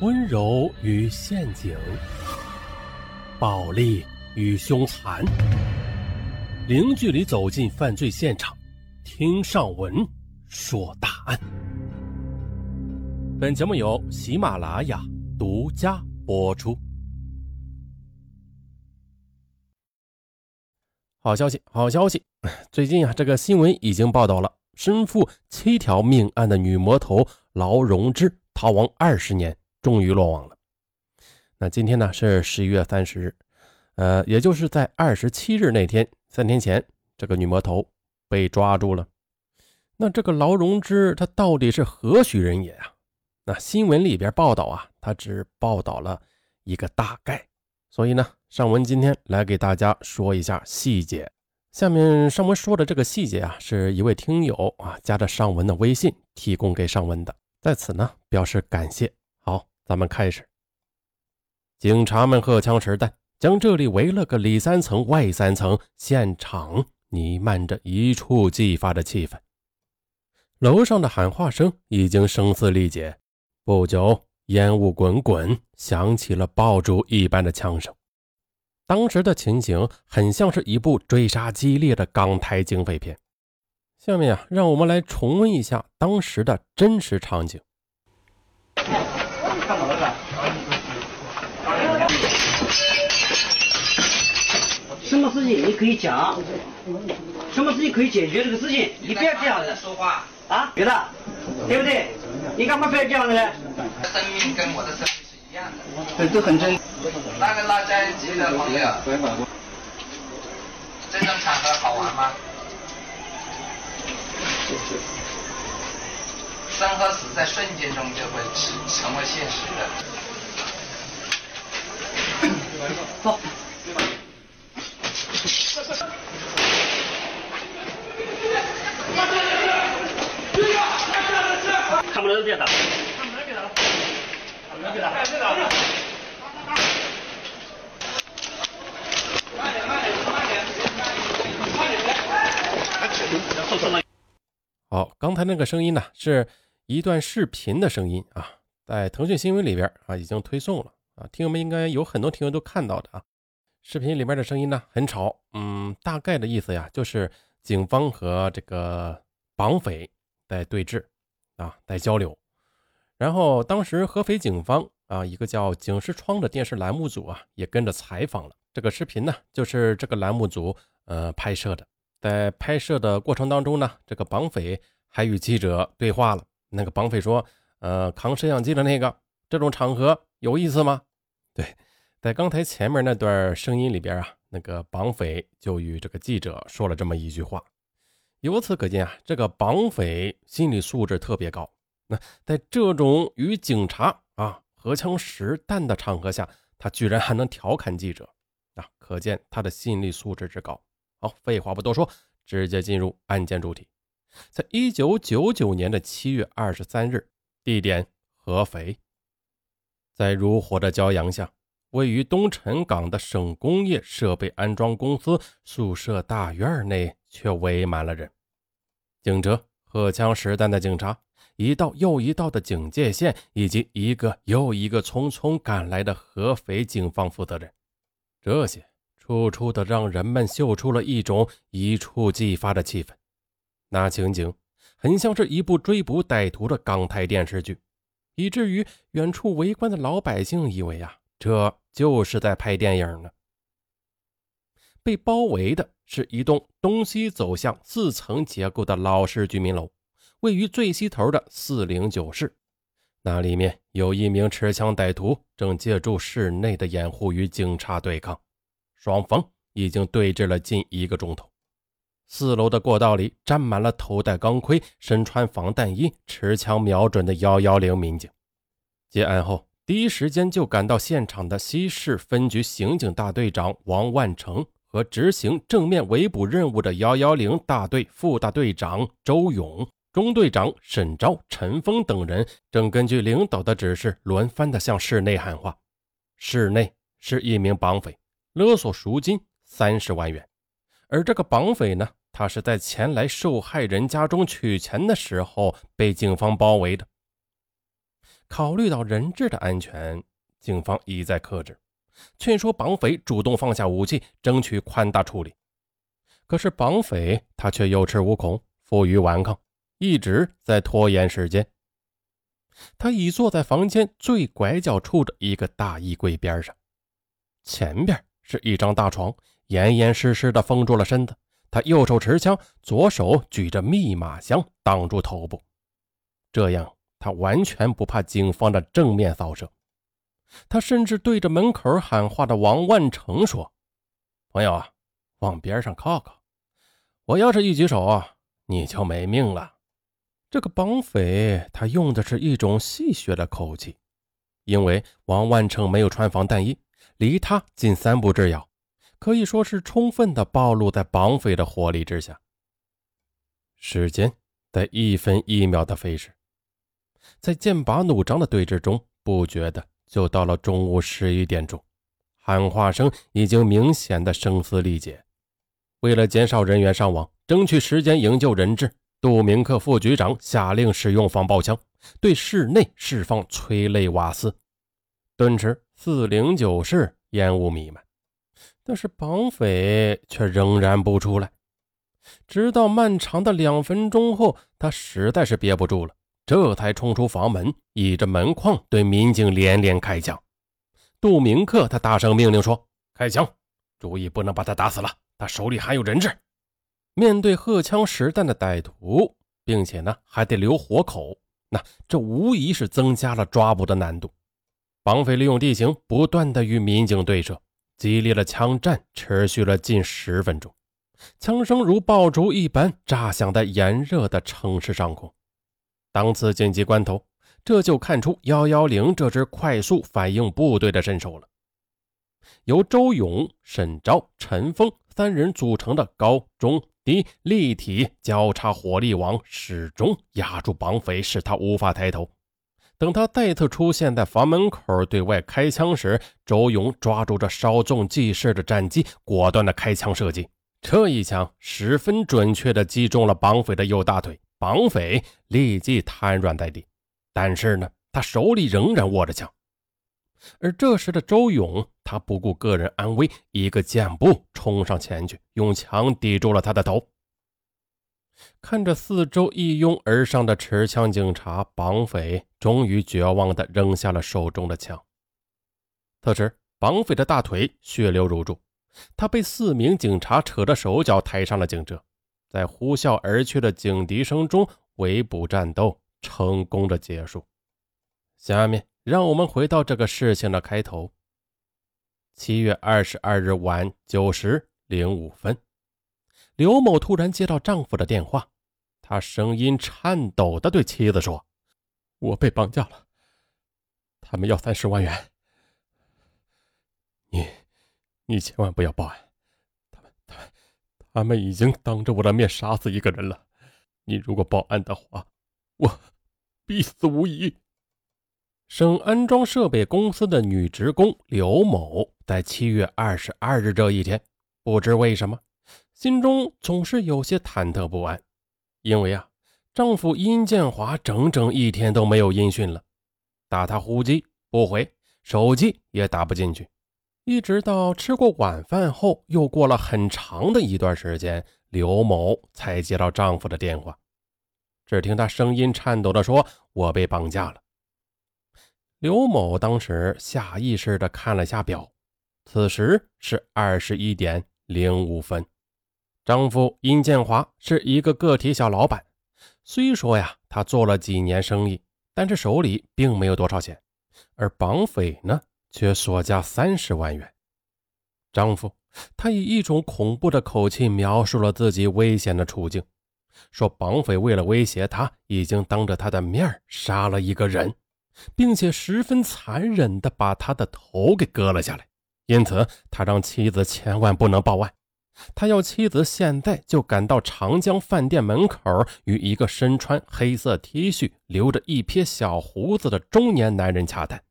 温柔与陷阱，暴力与凶残，零距离走进犯罪现场，听上文说大案。本节目由喜马拉雅独家播出。好消息，好消息！最近啊，这个新闻已经报道了，身负七条命案的女魔头劳荣枝逃亡二十年。终于落网了。那今天呢是十一月三十日，呃，也就是在二十七日那天，三天前，这个女魔头被抓住了。那这个劳荣枝她到底是何许人也啊？那新闻里边报道啊，他只报道了一个大概，所以呢，尚文今天来给大家说一下细节。下面尚文说的这个细节啊，是一位听友啊加着尚文的微信提供给尚文的，在此呢表示感谢。咱们开始。警察们荷枪实弹，将这里围了个里三层外三层，现场弥漫着一触即发的气氛。楼上的喊话声已经声嘶力竭，不久烟雾滚滚，响起了爆竹一般的枪声。当时的情景很像是一部追杀激烈的港台警匪片。下面啊，让我们来重温一下当时的真实场景。看到了吧？什么事情你可以讲，什么事情可以解决这个事情，你不要这样子说话啊，别的，对不对？你干嘛不要这样子呢？生命跟我的生命是一样的，对，都很真。那个拉家机的朋友，这种场合好玩吗？生和死在瞬间中就会成成为现实的。走。看不能别打。看不能别打。看不能别打。别打。慢点，慢点，慢点，慢点，慢点。好，刚才那个声音呢，是。一段视频的声音啊，在腾讯新闻里边啊已经推送了啊，听友们应该有很多听友都看到的啊。视频里边的声音呢很吵，嗯，大概的意思呀就是警方和这个绑匪在对峙啊，在交流。然后当时合肥警方啊一个叫警视窗的电视栏目组啊也跟着采访了。这个视频呢就是这个栏目组呃拍摄的，在拍摄的过程当中呢，这个绑匪还与记者对话了。那个绑匪说：“呃，扛摄像机的那个，这种场合有意思吗？”对，在刚才前面那段声音里边啊，那个绑匪就与这个记者说了这么一句话。由此可见啊，这个绑匪心理素质特别高。那在这种与警察啊荷枪实弹的场合下，他居然还能调侃记者啊，可见他的心理素质之高。好，废话不多说，直接进入案件主题。在一九九九年的七月二十三日，地点合肥，在如火的骄阳下，位于东陈港的省工业设备安装公司宿舍大院内却围满了人。警车、荷枪实弹的警察，一道又一道的警戒线，以及一个又一个匆匆赶来的合肥警方负责人，这些处处的让人们嗅出了一种一触即发的气氛。那情景很像是一部追捕歹徒的港台电视剧，以至于远处围观的老百姓以为啊，这就是在拍电影呢。被包围的是一栋东西走向四层结构的老式居民楼，位于最西头的四零九室。那里面有一名持枪歹徒正借助室内的掩护与警察对抗，双方已经对峙了近一个钟头。四楼的过道里站满了头戴钢盔、身穿防弹衣、持枪瞄准的幺幺零民警。接案后，第一时间就赶到现场的西市分局刑警大队长王万成和执行正面围捕任务的幺幺零大队副大队长周勇、中队长沈昭、陈峰等人，正根据领导的指示轮番的向室内喊话。室内是一名绑匪，勒索赎金三十万元，而这个绑匪呢？他是在前来受害人家中取钱的时候被警方包围的。考虑到人质的安全，警方一再克制，劝说绑匪主动放下武器，争取宽大处理。可是绑匪他却有恃无恐，负隅顽抗，一直在拖延时间。他已坐在房间最拐角处的一个大衣柜边上，前边是一张大床，严严实实的封住了身子。他右手持枪，左手举着密码箱挡住头部，这样他完全不怕警方的正面扫射。他甚至对着门口喊话的王万成说：“朋友啊，往边上靠靠，我要是一举手啊，你就没命了。”这个绑匪他用的是一种戏谑的口气，因为王万成没有穿防弹衣，离他近三步之遥，可以说是充分的暴露在绑匪的火力之下。时间在一分一秒的飞逝，在剑拔弩张的对峙中，不觉的就到了中午十一点钟，喊话声已经明显的声嘶力竭。为了减少人员伤亡，争取时间营救人质。杜明克副局长下令使用防爆枪，对室内释放催泪瓦斯。顿时，四零九室烟雾弥漫，但是绑匪却仍然不出来。直到漫长的两分钟后，他实在是憋不住了，这才冲出房门，倚着门框对民警连连开枪。杜明克他大声命令说：“开枪！注意不能把他打死了，他手里还有人质。”面对荷枪实弹的歹徒，并且呢还得留活口，那这无疑是增加了抓捕的难度。绑匪利用地形不断的与民警对射，激烈的枪战持续了近十分钟，枪声如爆竹一般炸响在炎热的城市上空。当此紧急关头，这就看出幺幺零这支快速反应部队的身手了。由周勇、沈昭、陈峰三人组成的高中。低立体交叉火力网始终压住绑匪，使他无法抬头。等他再次出现在房门口对外开枪时，周勇抓住这稍纵即逝的战机，果断的开枪射击。这一枪十分准确的击中了绑匪的右大腿，绑匪立即瘫软在地。但是呢，他手里仍然握着枪。而这时的周勇，他不顾个人安危，一个箭步冲上前去，用枪抵住了他的头。看着四周一拥而上的持枪警察，绑匪终于绝望地扔下了手中的枪。此时，绑匪的大腿血流如注，他被四名警察扯着手脚抬上了警车，在呼啸而去的警笛声中，围捕战斗成功的结束。下面。让我们回到这个事情的开头。七月二十二日晚九时零五分，刘某突然接到丈夫的电话，他声音颤抖地对妻子说：“我被绑架了，他们要三十万元。你，你千万不要报案，他们，他们，他们已经当着我的面杀死一个人了。你如果报案的话，我必死无疑。”省安装设备公司的女职工刘某，在七月二十二日这一天，不知为什么，心中总是有些忐忑不安。因为啊，丈夫殷建华整整一天都没有音讯了，打他呼机不回，手机也打不进去。一直到吃过晚饭后，又过了很长的一段时间，刘某才接到丈夫的电话。只听他声音颤抖地说：“我被绑架了。”刘某当时下意识地看了下表，此时是二十一点零五分。丈夫殷建华是一个个体小老板，虽说呀他做了几年生意，但是手里并没有多少钱，而绑匪呢却索价三十万元。丈夫他以一种恐怖的口气描述了自己危险的处境，说绑匪为了威胁他，已经当着他的面杀了一个人。并且十分残忍地把他的头给割了下来，因此他让妻子千万不能报案。他要妻子现在就赶到长江饭店门口，与一个身穿黑色 T 恤、留着一撇小胡子的中年男人洽谈。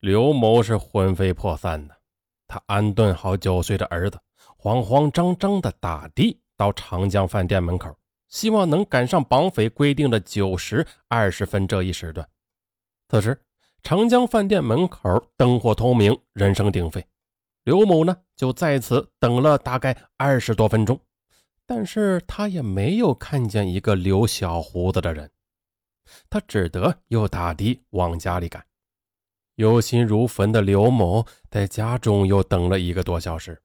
刘某是魂飞魄散的，他安顿好九岁的儿子，慌慌张张地打的到长江饭店门口，希望能赶上绑匪规定的九时二十分这一时段。此时，长江饭店门口灯火通明，人声鼎沸。刘某呢，就在此等了大概二十多分钟，但是他也没有看见一个留小胡子的人，他只得又打的往家里赶。忧心如焚的刘某在家中又等了一个多小时，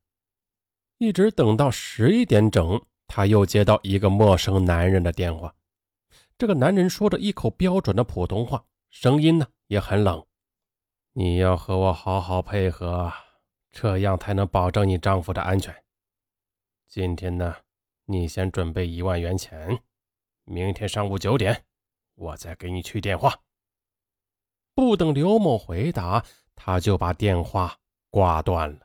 一直等到十一点整，他又接到一个陌生男人的电话。这个男人说着一口标准的普通话，声音呢也很冷。你要和我好好配合，这样才能保证你丈夫的安全。今天呢，你先准备一万元钱，明天上午九点，我再给你去电话。不等刘某回答，他就把电话挂断了。